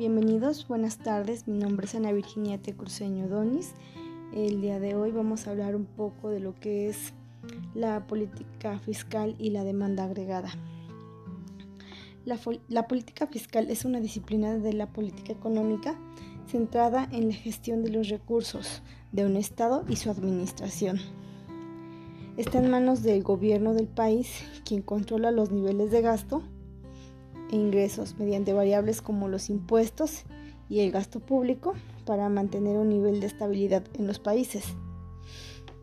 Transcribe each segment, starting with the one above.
bienvenidos, buenas tardes. Mi nombre es Ana Virginia Tecruceño Donis. El día de hoy vamos a hablar un poco de lo que es la política fiscal y la demanda agregada. La, política fiscal es una disciplina de la política económica centrada en la gestión de los recursos de un Estado y su administración. Está en manos del gobierno del país, quien controla los niveles de gasto e ingresos mediante variables como los impuestos y el gasto público para mantener un nivel de estabilidad en los países.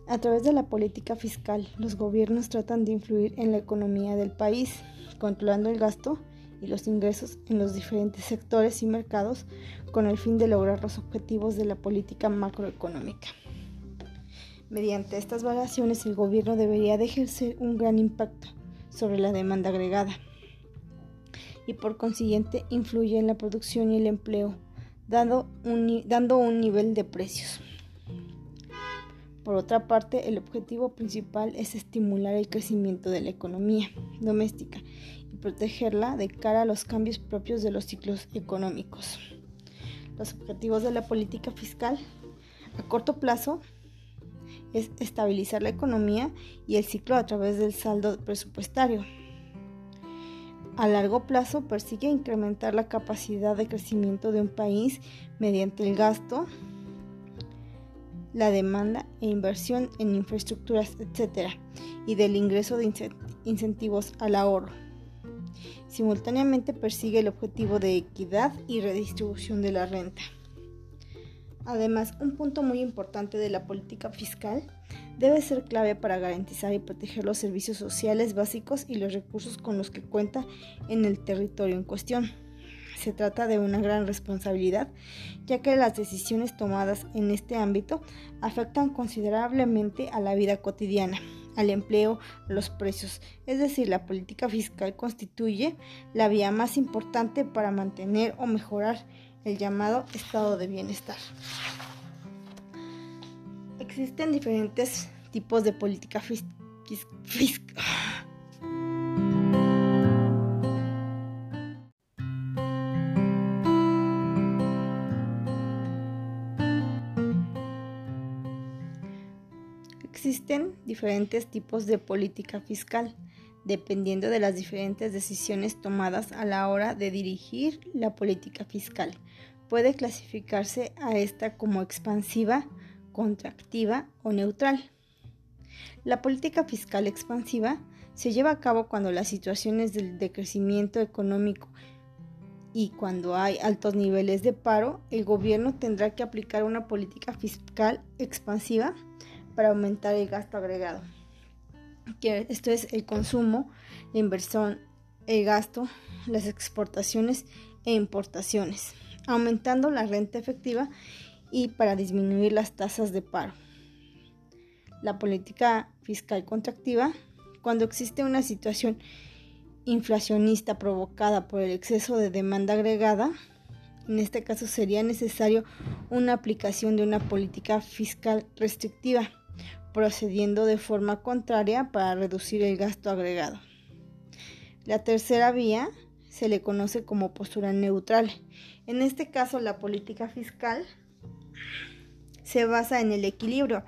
A través de la política fiscal, los gobiernos tratan de influir en la economía del país, controlando el gasto y los ingresos en los diferentes sectores y mercados con el fin de lograr los objetivos de la política macroeconómica. Mediante estas variaciones, el gobierno debería de ejercer un gran impacto sobre la demanda agregada y por consiguiente influye en la producción y el empleo, dando un, dando un nivel de precios. Por otra parte, el objetivo principal es estimular el crecimiento de la economía doméstica y protegerla de cara a los cambios propios de los ciclos económicos. Los objetivos de la política fiscal a corto plazo es estabilizar la economía y el ciclo a través del saldo presupuestario a largo plazo persigue incrementar la capacidad de crecimiento de un país mediante el gasto, la demanda e inversión en infraestructuras, etc., y del ingreso de incentivos al ahorro. Simultáneamente persigue el objetivo de equidad y redistribución de la renta. Además, un punto muy importante de la política fiscal debe ser clave para garantizar y proteger los servicios sociales básicos y los recursos con los que cuenta en el territorio en cuestión. Se trata de una gran responsabilidad, ya que las decisiones tomadas en este ámbito afectan considerablemente a la vida cotidiana, al empleo, a los precios. Es decir, la política fiscal constituye la vía más importante para mantener o mejorar el llamado estado de bienestar. Existen diferentes tipos de política fiscal. Existen diferentes tipos de política fiscal, dependiendo de las diferentes decisiones tomadas a la hora de dirigir la política fiscal puede clasificarse a esta como expansiva, contractiva o neutral. La política fiscal expansiva se lleva a cabo cuando las situaciones de crecimiento económico y cuando hay altos niveles de paro, el gobierno tendrá que aplicar una política fiscal expansiva para aumentar el gasto agregado. Esto es el consumo, la inversión, el gasto, las exportaciones e importaciones aumentando la renta efectiva y para disminuir las tasas de paro. La política fiscal contractiva, cuando existe una situación inflacionista provocada por el exceso de demanda agregada, en este caso sería necesario una aplicación de una política fiscal restrictiva, procediendo de forma contraria para reducir el gasto agregado. La tercera vía se le conoce como postura neutral. En este caso, la política fiscal se basa en el equilibrio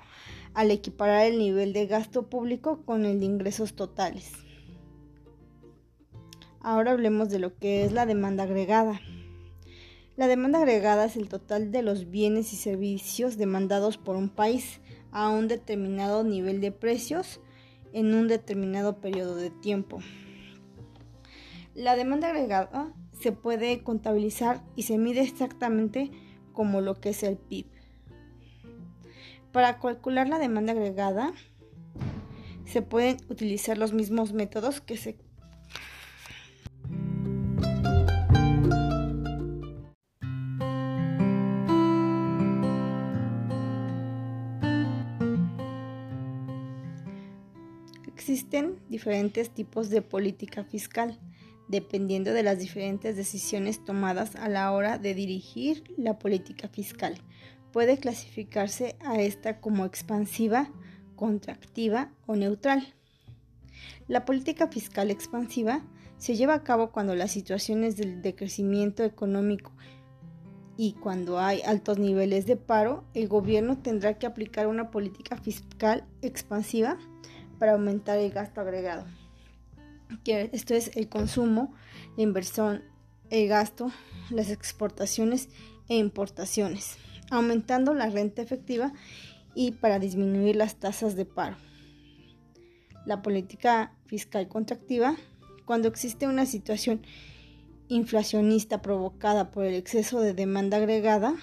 al equiparar el nivel de gasto público con el de ingresos totales. Ahora hablemos de lo que es la demanda agregada. La demanda agregada es el total de los bienes y servicios demandados por un país a un determinado nivel de precios en un determinado periodo de tiempo. La demanda agregada se puede contabilizar y se mide exactamente como lo que es el PIB. Para calcular la demanda agregada se pueden utilizar los mismos métodos que se Existen diferentes tipos de política fiscal dependiendo de las diferentes decisiones tomadas a la hora de dirigir la política fiscal. Puede clasificarse a esta como expansiva, contractiva o neutral. La política fiscal expansiva se lleva a cabo cuando las situaciones de, crecimiento económico y cuando hay altos niveles de paro, el gobierno tendrá que aplicar una política fiscal expansiva para aumentar el gasto agregado. Esto es el consumo, la inversión, el gasto, las exportaciones e importaciones, aumentando la renta efectiva y para disminuir las tasas de paro. La política fiscal contractiva, cuando existe una situación inflacionista provocada por el exceso de demanda agregada,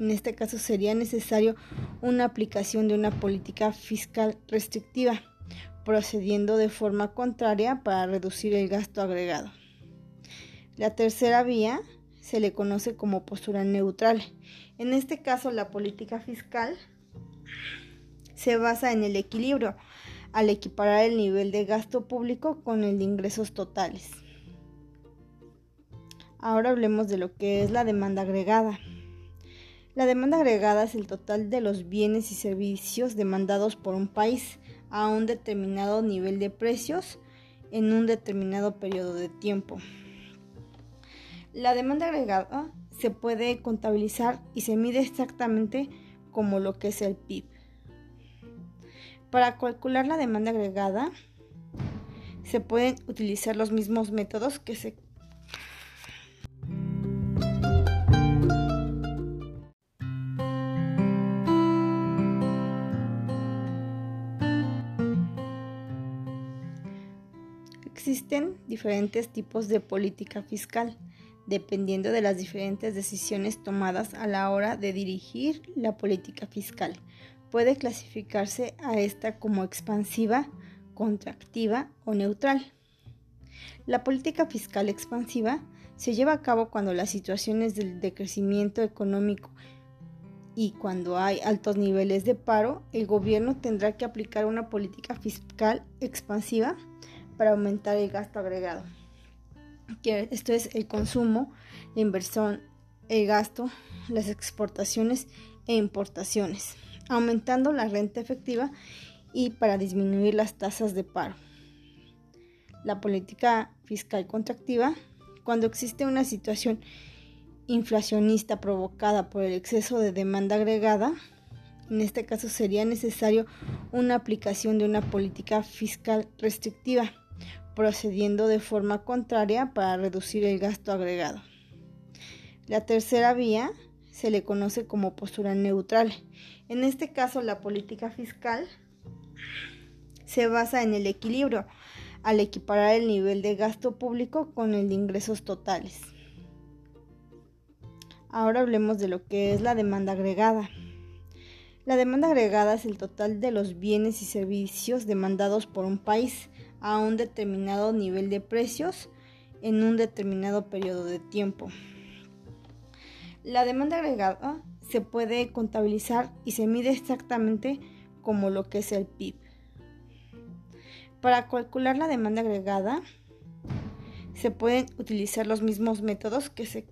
en este caso sería necesario una aplicación de una política fiscal restrictiva, procediendo de forma contraria para reducir el gasto agregado. La tercera vía se le conoce como postura neutral. En este caso, la política fiscal se basa en el equilibrio al equiparar el nivel de gasto público con el de ingresos totales. Ahora hablemos de lo que es la demanda agregada. La demanda agregada es el total de los bienes y servicios demandados por un país a un determinado nivel de precios en un determinado periodo de tiempo. La demanda agregada se puede contabilizar y se mide exactamente como lo que es el PIB. Para calcular la demanda agregada se pueden utilizar los mismos métodos que se Existen diferentes tipos de política fiscal, dependiendo de las diferentes decisiones tomadas a la hora de dirigir la política fiscal. Puede clasificarse a esta como expansiva, contractiva o neutral. La política fiscal expansiva se lleva a cabo cuando las situaciones de decrecimiento económico y cuando hay altos niveles de paro, el gobierno tendrá que aplicar una política fiscal expansiva para aumentar el gasto agregado. Esto es el consumo, la inversión, el gasto, las exportaciones e importaciones, aumentando la renta efectiva y para disminuir las tasas de paro. La política fiscal contractiva, cuando existe una situación inflacionista provocada por el exceso de demanda agregada, en este caso sería necesario una aplicación de una política fiscal restrictiva procediendo de forma contraria para reducir el gasto agregado. La tercera vía se le conoce como postura neutral. En este caso, la política fiscal se basa en el equilibrio al equiparar el nivel de gasto público con el de ingresos totales. Ahora hablemos de lo que es la demanda agregada. La demanda agregada es el total de los bienes y servicios demandados por un país a un determinado nivel de precios en un determinado periodo de tiempo. La demanda agregada se puede contabilizar y se mide exactamente como lo que es el PIB. Para calcular la demanda agregada se pueden utilizar los mismos métodos que se